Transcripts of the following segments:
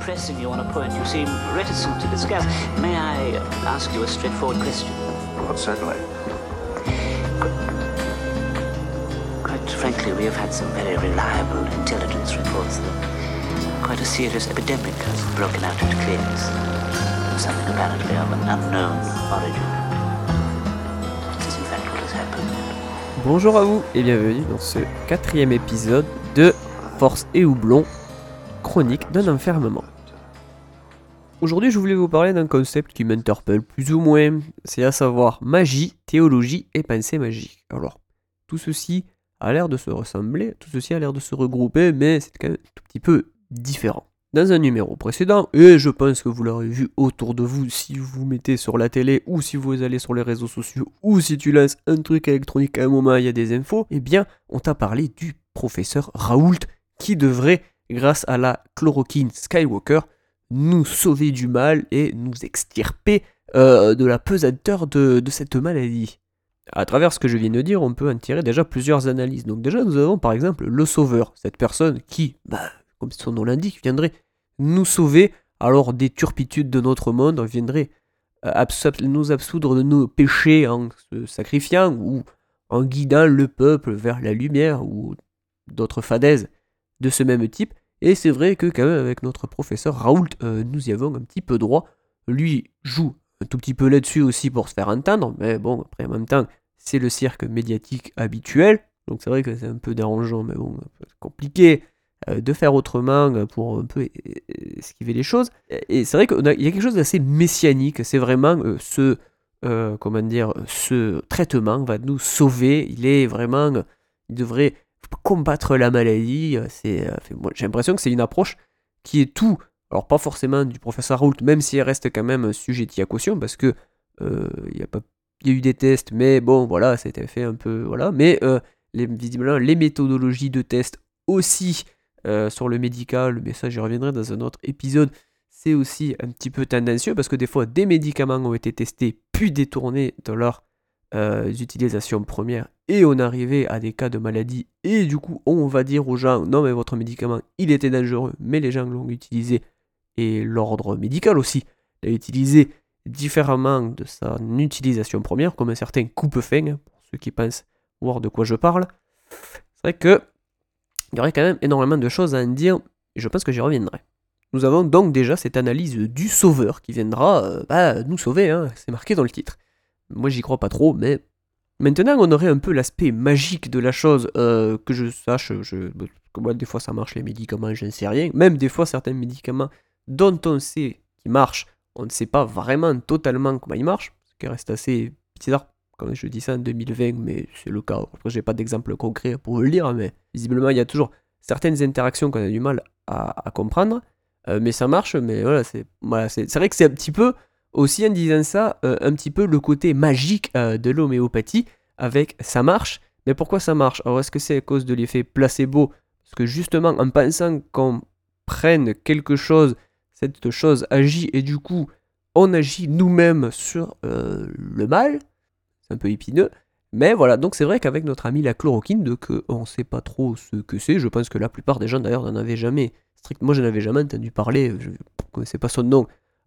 pressing you on a point you seem reticent to discuss, may I ask you a straightforward question? Well, certainly. Quite frankly, we have had some very reliable intelligence reports that quite a serious epidemic has broken out at Clears. Something apparently of an unknown origin. This is in fact what has happened. Bonjour à vous et bienvenue dans ce quatrième épisode de Force et Houblon, chronique d'un enfermement. Aujourd'hui, je voulais vous parler d'un concept qui m'interpelle plus ou moins, c'est à savoir magie, théologie et pensée magique. Alors, tout ceci a l'air de se ressembler, tout ceci a l'air de se regrouper, mais c'est quand même un tout petit peu différent. Dans un numéro précédent, et je pense que vous l'aurez vu autour de vous si vous mettez sur la télé ou si vous allez sur les réseaux sociaux ou si tu lances un truc électronique à un moment il y a des infos, eh bien on t'a parlé du professeur Raoult qui devrait, grâce à la chloroquine Skywalker, nous sauver du mal et nous extirper euh, de la pesanteur de, cette maladie. À travers ce que je viens de dire, on peut en tirer déjà plusieurs analyses. Donc déjà, nous avons par exemple le sauveur, cette personne qui, bah, comme son nom l'indique, viendrait nous sauver alors des turpitudes de notre monde, viendrait euh, nous absoudre de nos péchés en se sacrifiant ou en guidant le peuple vers la lumière ou d'autres fadaises de ce même type. Et c'est vrai que quand même avec notre professeur Raoult, euh, nous y avons un petit peu droit. Lui joue un tout petit peu là-dessus aussi pour se faire entendre, mais bon, après en même temps, c'est le cirque médiatique habituel. Donc c'est vrai que c'est un peu dérangeant, mais bon, compliqué euh, de faire autrement euh, pour un peu esquiver les choses. Et c'est vrai qu'il y a quelque chose d'assez messianique, c'est vraiment ce, euh, comment dire, ce traitement va nous sauver, il est vraiment, il devrait combattre la maladie, euh, c'est, euh, j'ai l'impression que c'est une approche qui est tout, alors pas forcément du professeur Raoult, même s'il reste quand même sujet à caution, parce que euh, il y a pas il y a eu des tests, mais bon, voilà, été fait un peu, voilà. Mais euh, visiblement, les méthodologies de test aussi euh, sur le médical, mais ça j'y reviendrai dans un autre épisode, c'est aussi un petit peu tendancieux parce que des fois des médicaments ont été testés puis détournés dans leur euh, utilisation première et on arrivait à des cas de maladie. Et du coup on va dire aux gens non mais votre médicament il était dangereux. Mais les gens l'ont utilisé. Et l'ordre médical aussi l'a utilisé différemment de son utilisation première comme un certain coupe-fin pour ceux qui pensent voir de quoi je parle. C'est vrai que il y aurait quand même énormément de choses à en dire, et je pense que j'y reviendrai. Nous avons donc déjà cette analyse du sauveur qui viendra euh, bah, nous sauver, hein, c'est marqué dans le titre. Moi j'y crois pas trop, mais maintenant on aurait un peu l'aspect magique de la chose, euh, que je sache, je, comment des fois ça marche les médicaments, je ne sais rien, même des fois certains médicaments dont on sait qu'ils marchent, on ne sait pas vraiment totalement comment ils marchent, ce qui reste assez bizarre quand je dis ça en 2020, mais c'est le cas. Après, j'ai pas d'exemple concret pour le lire, mais visiblement, il y a toujours certaines interactions qu'on a du mal à, comprendre. Euh, mais ça marche, mais voilà, c'est vrai que c'est un petit peu, aussi en disant ça, euh, un petit peu le côté magique euh, de l'homéopathie, avec ça marche. Mais pourquoi ça marche? Alors, est-ce que c'est à cause de l'effet placebo? Parce que justement, en pensant qu'on prenne quelque chose, cette chose agit, et du coup, on agit nous-mêmes sur euh, le mal c'est un peu épineux. Mais voilà, donc c'est vrai qu'avec notre ami la chloroquine, de que on sait pas trop ce que c'est, je pense que la plupart des gens d'ailleurs n'en avaient jamais, strict, moi je n'avais jamais entendu parler, je ne connaissais pas son nom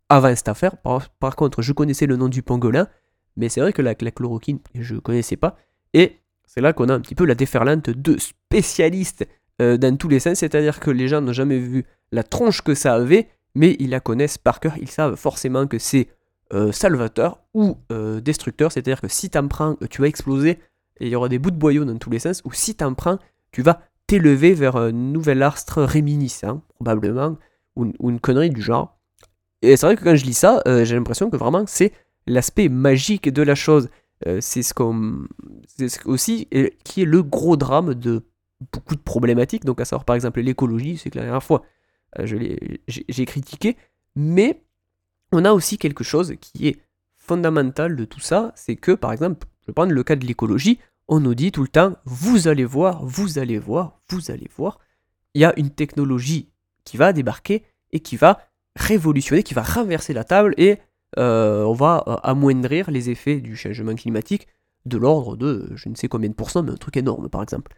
avant cette affaire. Par, contre, je connaissais le nom du pangolin, mais c'est vrai que la, la chloroquine, je connaissais pas. Et c'est là qu'on a un petit peu la déferlante de spécialistes euh, dans tous les sens, c'est-à-dire que les gens n'ont jamais vu la tronche que ça avait, mais ils la connaissent par cœur, ils savent forcément que c'est euh, salvateur ou euh, destructeur, c'est-à-dire que si t'en prends, tu vas exploser et il y aura des bouts de boyau dans tous les sens, ou si t'en prends, tu vas t'élever vers un nouvel astre réminiscent, probablement, ou une connerie du genre. Et c'est vrai que quand je lis ça, euh, j'ai l'impression que vraiment c'est l'aspect magique de la chose. Euh, c'est ce qu'on. C'est ce aussi euh, qui est le gros drame de beaucoup de problématiques, donc à savoir par exemple l'écologie, c'est que la dernière fois je j'ai critiqué, mais on a aussi quelque chose qui est fondamental de tout ça, c'est que par exemple, je vais prendre le cas de l'écologie, on nous dit tout le temps, vous allez voir, vous allez voir, vous allez voir, il y a une technologie qui va débarquer et qui va révolutionner, qui va renverser la table et euh, on va euh, amoindrir les effets du changement climatique de l'ordre de je ne sais combien de pourcents, mais un truc énorme par exemple.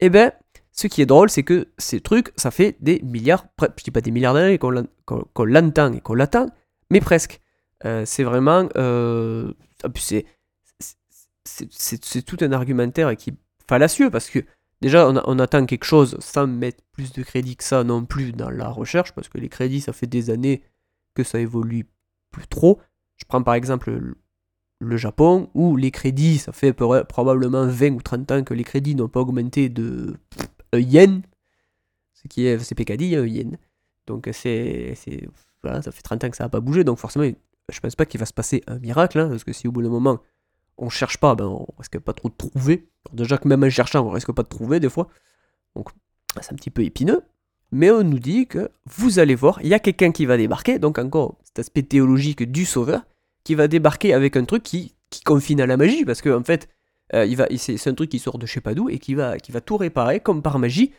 Eh ben, ce qui est drôle, c'est que ces trucs, ça fait des milliards, je dis pas des milliards d'années qu'on l'entend et qu'on l'attend, mais presque. Euh, c'est vraiment. C'est, c'est, tout un argumentaire qui est fallacieux parce que déjà, on, attend quelque chose sans mettre plus de crédit que ça non plus dans la recherche parce que les crédits, ça fait des années que ça évolue plus trop. Je prends par exemple le Japon, où les crédits, ça fait probablement 20 ou 30 ans que les crédits n'ont pas augmenté de un yen, ce qui est, c'est Pécadille, un yen. Donc c'est, voilà, ça fait 30 ans que ça n'a pas bougé, donc forcément, je pense pas qu'il va se passer un miracle, hein, parce que si au bout d'un moment, on cherche pas, ben on risque pas trop de trouver. déjà que même en cherchant, on risque pas de trouver des fois. Donc c'est un petit peu épineux. Mais on nous dit que vous allez voir, il y a quelqu'un qui va débarquer, donc encore cet aspect théologique du sauveur, qui va débarquer avec un truc qui, qui confine à la magie, parce qu'en en fait, euh, il va, c'est, un truc qui sort de je sais pas d'où et qui va, qui va tout réparer comme par magie,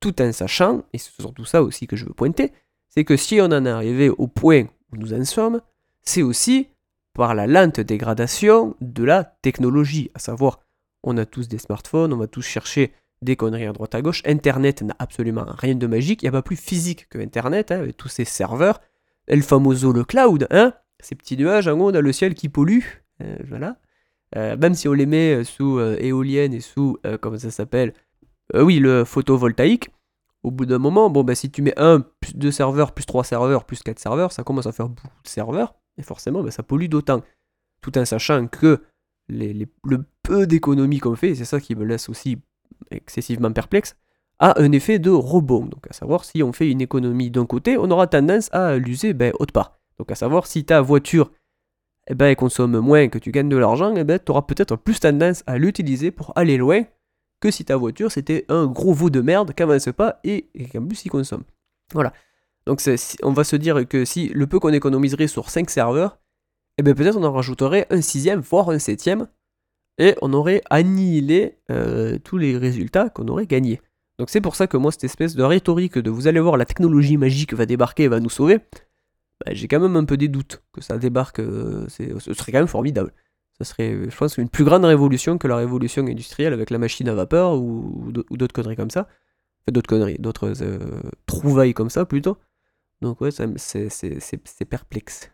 tout en sachant, et c'est surtout ça aussi que je veux pointer, c'est que si on en est arrivé au point où nous en sommes, c'est aussi par la lente dégradation de la technologie, à savoir, on a tous des smartphones, on va tous chercher des conneries à droite à gauche, Internet n'a absolument rien de magique, il n'y a pas plus physique que Internet, hein, avec tous ces serveurs, El famoso le cloud, hein, ces petits nuages en haut dans le ciel qui polluent, euh, voilà. Euh, même si on les met euh, sous éolienne et sous, comment ça s'appelle Oui, le photovoltaïque, au bout d'un moment, bon, bah, si tu mets un, deux serveurs, plus trois serveurs, plus quatre serveurs, ça commence à faire beaucoup de serveurs, et forcément, bah, ça pollue d'autant. Tout en sachant que les, le peu d'économies qu'on fait, et c'est ça qui me laisse aussi excessivement perplexe, a un effet de rebond. Donc à savoir, si on fait une économie d'un côté, on aura tendance à l'user ben, autre part. Donc à savoir, si ta voiture eh ben, consomme moins, que tu gagnes de l'argent, eh ben, tu auras peut-être plus tendance à l'utiliser pour aller loin que si ta voiture c'était un gros veau de merde qui avance pas et, qu'en plus consomme. Voilà. Donc on va se dire que si le peu qu'on économiserait sur 5 serveurs, eh ben, peut-être on en rajouterait un sixième, voire un septième, et on aurait annihilé euh, tous les résultats qu'on aurait gagnés. Donc c'est pour ça que moi cette espèce de rhétorique de vous allez voir la technologie magique va débarquer et va nous sauver, bah, j'ai quand même un peu des doutes que ça débarque. Euh, ce serait quand même formidable. Ça serait, je pense, une plus grande révolution que la révolution industrielle avec la machine à vapeur ou, d'autres conneries comme ça. Enfin, d'autres conneries, d'autres euh, trouvailles comme ça plutôt. Donc ouais, c'est perplexe.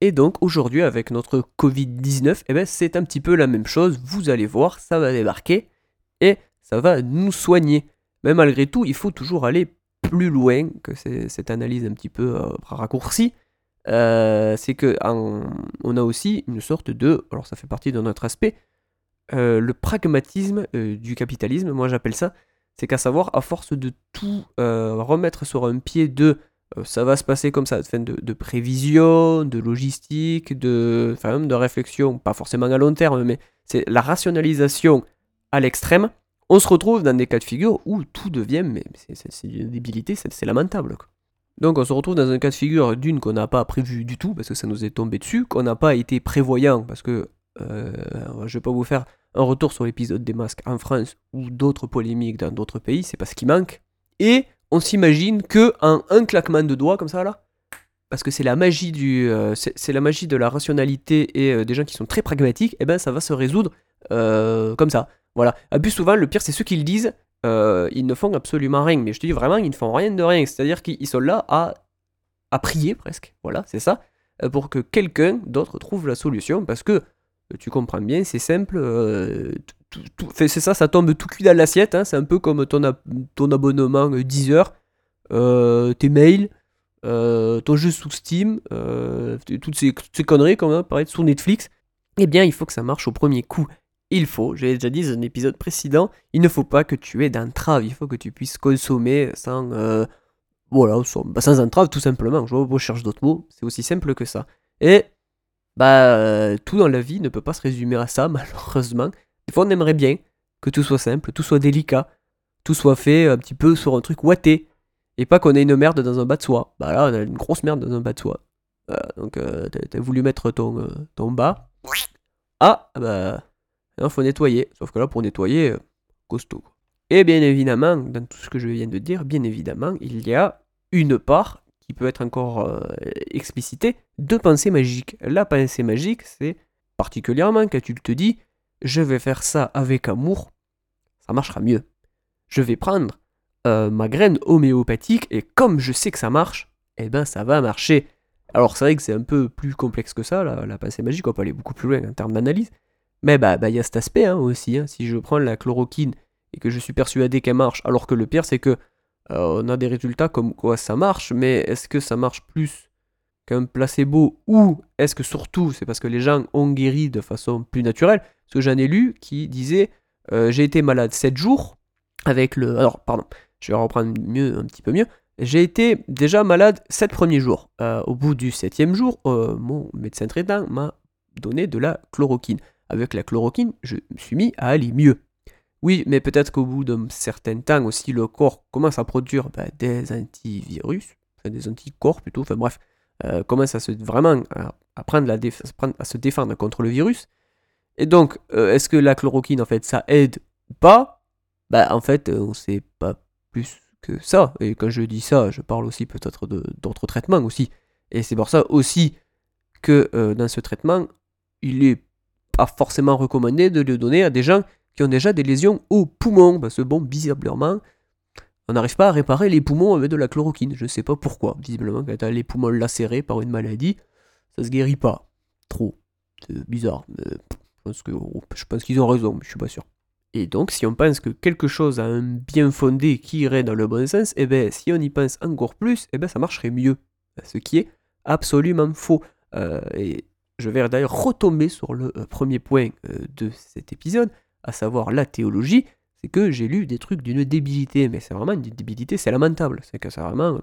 Et donc aujourd'hui, avec notre Covid-19, eh ben, c'est un petit peu la même chose. Vous allez voir, ça va débarquer et ça va nous soigner. Mais malgré tout, il faut toujours aller plus loin que cette analyse un petit peu euh, raccourcie. Euh, c'est que on a aussi une sorte de, alors ça fait partie de notre aspect, euh, le pragmatisme du capitalisme, moi j'appelle ça, c'est qu'à savoir, à force de tout remettre sur un pied de ça va se passer comme ça, de, de prévision, de logistique, de, enfin, de réflexion, pas forcément à long terme, mais c'est la rationalisation à l'extrême, on se retrouve dans des cas de figure où tout devient, mais c'est une débilité, c'est lamentable. Donc on se retrouve dans un cas de figure d'une qu'on n'a pas prévu du tout, parce que ça nous est tombé dessus, qu'on n'a pas été prévoyant, parce que euh, je vais pas vous faire un retour sur l'épisode des masques en France ou d'autres polémiques dans d'autres pays, c'est pas ce qui manque. Et on s'imagine que un claquement de doigts comme ça là, parce que c'est la magie du, euh, c'est la magie de la rationalité et euh, des gens qui sont très pragmatiques, et eh ben ça va se résoudre euh, comme ça. Voilà. Plus souvent, le pire c'est ceux qui le disent ils ne font absolument rien. Mais je te dis vraiment, ils ne font rien de rien. C'est-à-dire qu'ils sont là à, à prier presque. Voilà, c'est ça. Pour que quelqu'un d'autre trouve la solution. Parce que, tu comprends bien, c'est simple. C'est ça, ça tombe tout cuit dans l'assiette. Hein. C'est un peu comme ton, ton abonnement 10 heures, tes mails. ton jeu sous Steam, toutes ces, ces, conneries comme apparaître sur Netflix, eh bien il faut que ça marche au premier coup il faut, j'ai déjà dit dans un épisode précédent, il ne faut pas que tu aies d'entrave, il faut que tu puisses consommer sans, euh, voilà, sans, bah, sans entrave tout simplement. Je, je cherche d'autres mots, c'est aussi simple que ça. Et bah euh, tout dans la vie ne peut pas se résumer à ça malheureusement. Des fois on aimerait bien que tout soit simple, tout soit délicat, tout soit fait un petit peu sur un truc ouaté et pas qu'on ait une merde dans un bas de soie. Bah là on a une grosse merde dans un bas de soie. donc euh, t'as voulu mettre ton, ton bas. Ah bah il faut nettoyer. Sauf que là, pour nettoyer, euh, costaud. Et bien évidemment, dans tout ce que je viens de dire, bien évidemment, il y a une part qui peut être encore euh, explicitée de pensée magique. La pensée magique, c'est particulièrement quand tu te dis je vais faire ça avec amour, ça marchera mieux. Je vais prendre euh, ma graine homéopathique et comme je sais que ça marche, eh ben ça va marcher. Alors c'est vrai que c'est un peu plus complexe que ça, la, la pensée magique, on peut aller beaucoup plus loin en termes d'analyse. Mais bah, bah il y a cet aspect hein, aussi. hein. Si je prends la chloroquine et que je suis persuadé qu'elle marche, alors que le pire c'est que euh, on a des résultats comme quoi ça marche, mais est-ce que ça marche plus qu'un placebo ou est-ce que surtout c'est parce que les gens ont guéri de façon plus naturelle? Que j'en ai lu qui disait euh, j'ai été malade 7 jours avec le. Alors, pardon, je vais reprendre mieux, un petit peu mieux. J'ai été déjà malade 7 premiers jours. Euh, au bout du septième jour, euh, mon médecin traitant m'a donné de la chloroquine. Avec la chloroquine, je me suis mis à aller mieux. Oui, mais peut-être qu'au bout d'un certain temps aussi, le corps commence à produire bah, des antivirus, enfin des anticorps plutôt, enfin bref, commence à se vraiment à se défendre contre le virus. Et donc, euh, est-ce que la chloroquine, en fait, ça aide ou pas? Bah, en fait, euh, on sait pas plus que ça. Et quand je dis ça, je parle aussi peut-être d'autres traitements aussi. Et c'est pour ça aussi que euh, dans ce traitement, il est pas forcément recommandé de le donner à des gens qui ont déjà des lésions aux poumons. Parce que bon, bizarrement, on n'arrive pas à réparer les poumons avec de la chloroquine. Je sais pas pourquoi. Visiblement, quand tu as les poumons lacérés par une maladie, ça se guérit pas. Trop. C'est bizarre. mais que- je pense qu'ils ont raison, mais je suis pas sûr. Et donc, si on pense que quelque chose a un bien fondé qui irait dans le bon sens, eh ben, si on y pense encore plus, eh ben, ça marcherait mieux. Ce qui est absolument faux. Euh, et je vais d'ailleurs retomber sur le euh, premier point euh, de cet épisode, à savoir la théologie. C'est que j'ai lu des trucs d'une débilité, mais c'est vraiment une débilité, c'est lamentable. C'est que c'est vraiment.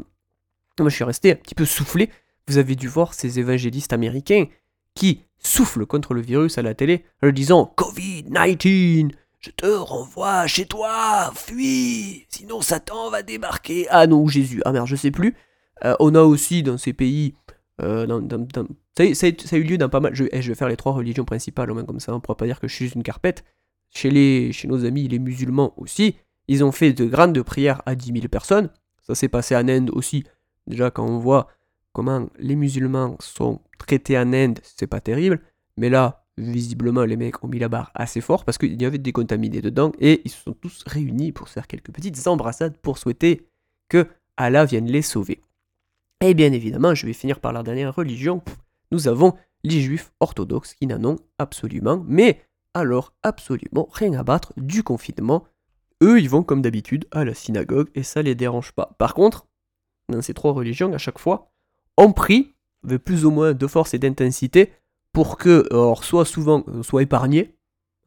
Moi, je suis resté un petit peu soufflé. Vous avez dû voir ces évangélistes américains qui soufflent contre le virus à la télé en disant Covid-19, je te renvoie chez toi, fuis, sinon Satan va débarquer. Ah non, Jésus, ah merde, je sais plus. Euh, on a aussi dans ces pays, euh, ça, a- eu lieu dans pas mal. Je, eh, je vais faire les trois religions principales, au moins comme ça, on pourra pas dire que je suis une carpette. Chez, les, chez nos amis les musulmans aussi, ils ont fait de grandes prières à 10 000 personnes. Ça s'est passé en Inde aussi. Déjà, quand on voit comment les musulmans sont traités en Inde, c'est pas terrible. Mais là, visiblement, les mecs ont mis la barre assez fort parce qu'il y avait des contaminés dedans et ils se sont tous réunis pour faire quelques petites embrassades pour souhaiter que Allah vienne les sauver. Et bien évidemment, je vais finir par la dernière religion. Nous avons les juifs orthodoxes qui n'en ont absolument, mais alors absolument rien à battre du confinement. Eux, ils vont comme d'habitude à la synagogue et ça les dérange pas. Par contre, dans ces trois religions, à chaque fois, on prie avec plus ou moins de force et d'intensité pour que, soit souvent, euh, soit épargné.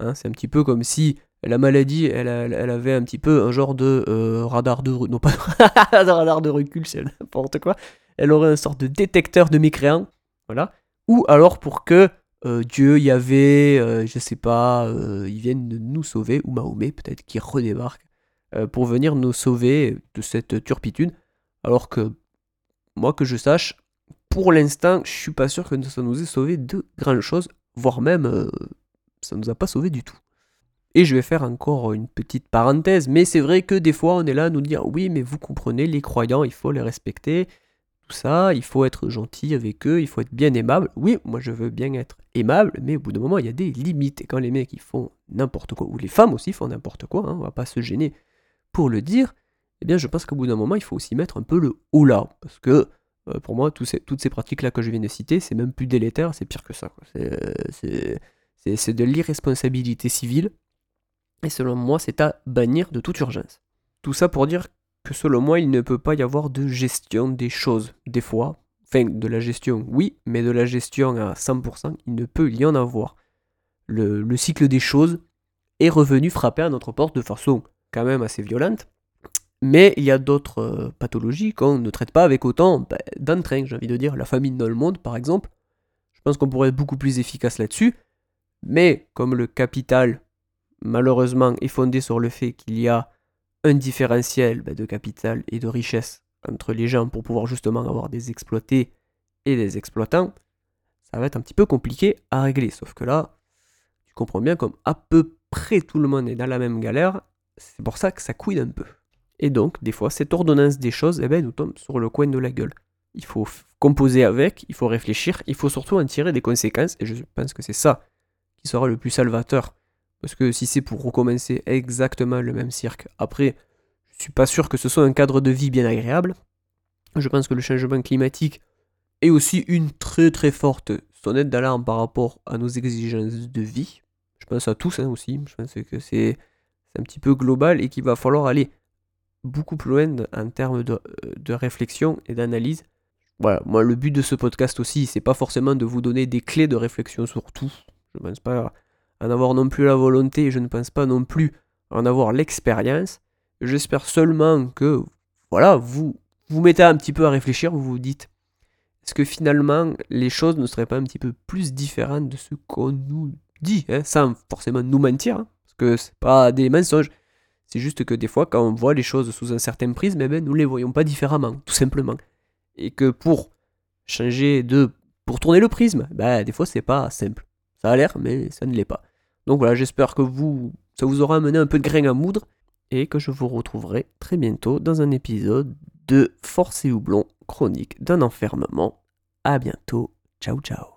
Hein, c'est un petit peu comme si la maladie, elle, elle- avait un petit peu un genre de euh, radar de... Non, pas de radar de recul, c'est n'importe quoi. Elle aurait une sorte de détecteur de mécréants. Voilà. Ou alors pour que euh, Dieu, Yahvé, euh, je sais pas, euh, ils nous sauver, ou Mahomet peut-être qui redébarque, pour venir nous sauver de cette turpitude. Alors que, moi que je sache, pour l'instant, je suis pas sûr que ça nous ait sauvé de grandes choses, voire même euh, ça nous a pas sauvé du tout. Et je vais faire encore une petite parenthèse, mais c'est vrai que des fois on est là à nous dire oui, mais vous comprenez, les croyants, il faut les respecter, tout ça, il faut être gentil avec eux, il faut être bien aimable. Oui, moi je veux bien être aimable, mais au bout d'un moment il y a des limites. Et quand les mecs ils font n'importe quoi, ou les femmes aussi font n'importe quoi, hein, on va pas se gêner pour le dire, eh bien je pense qu'au bout d'un moment il faut aussi mettre un peu le haut parce que euh, pour moi toutes ces pratiques là que je viens de citer, c'est même plus délétère, c'est pire que ça. euh, c'est de l'irresponsabilité civile, et selon moi c'est à bannir de toute urgence. Tout ça pour dire que selon moi, il ne peut pas y avoir de gestion des choses, des fois. Enfin, de la gestion, oui, mais de la gestion à 100%, il ne peut y en avoir. Le, le cycle des choses est revenu frapper à notre porte de façon quand même assez violente. Mais il y a d'autres euh, pathologies qu'on ne traite pas avec autant bah, d'entrain, j'ai envie de dire. La famine dans le monde, par exemple. Je pense qu'on pourrait être beaucoup plus efficace là-dessus. Mais comme le capital, malheureusement, est fondé sur le fait qu'il y a un différentiel bah, de capital et de richesse entre les gens pour pouvoir justement avoir des exploités et des exploitants, ça va être un petit peu compliqué à régler. Sauf que là, tu comprends bien comme à peu près tout le monde est dans la même galère, c'est pour ça que ça couille un peu. Et donc, des fois, cette ordonnance des choses, eh ben, nous tombe sur le coin de la gueule. Il faut composer avec, il faut réfléchir, il faut surtout en tirer des conséquences, et je pense que c'est ça qui sera le plus salvateur. Parce que si c'est pour recommencer exactement le même cirque, après, je suis pas sûr que ce soit un cadre de vie bien agréable. Je pense que le changement climatique est aussi une très très forte sonnette d'alarme par rapport à nos exigences de vie. Je pense à tous hein, aussi. Je pense que c'est un petit peu global et qu'il va falloir aller beaucoup plus loin en termes de, de réflexion et d'analyse. Voilà, moi le but de ce podcast aussi, c'est pas forcément de vous donner des clés de réflexion sur tout. Je ne pense pas en avoir non plus la volonté, je ne pense pas non plus en avoir l'expérience. J'espère seulement que voilà, vous vous mettez un petit peu à réfléchir, vous vous dites est-ce que finalement les choses ne seraient pas un petit peu plus différentes de ce qu'on nous dit, hein, sans forcément nous mentir, hein, parce que c'est pas des mensonges. C'est juste que des fois, quand on voit les choses sous un certain prisme, eh ben, nous les voyons pas différemment, tout simplement. Et que pour changer de. pour tourner le prisme, bah, des fois c'est pas simple. Ça a l'air, mais ça ne l'est pas. Donc voilà, j'espère que vous, ça vous aura amené un peu de grain à moudre et que je vous retrouverai très bientôt dans un épisode de Force et Houblon, chronique d'un enfermement. A bientôt, ciao ciao.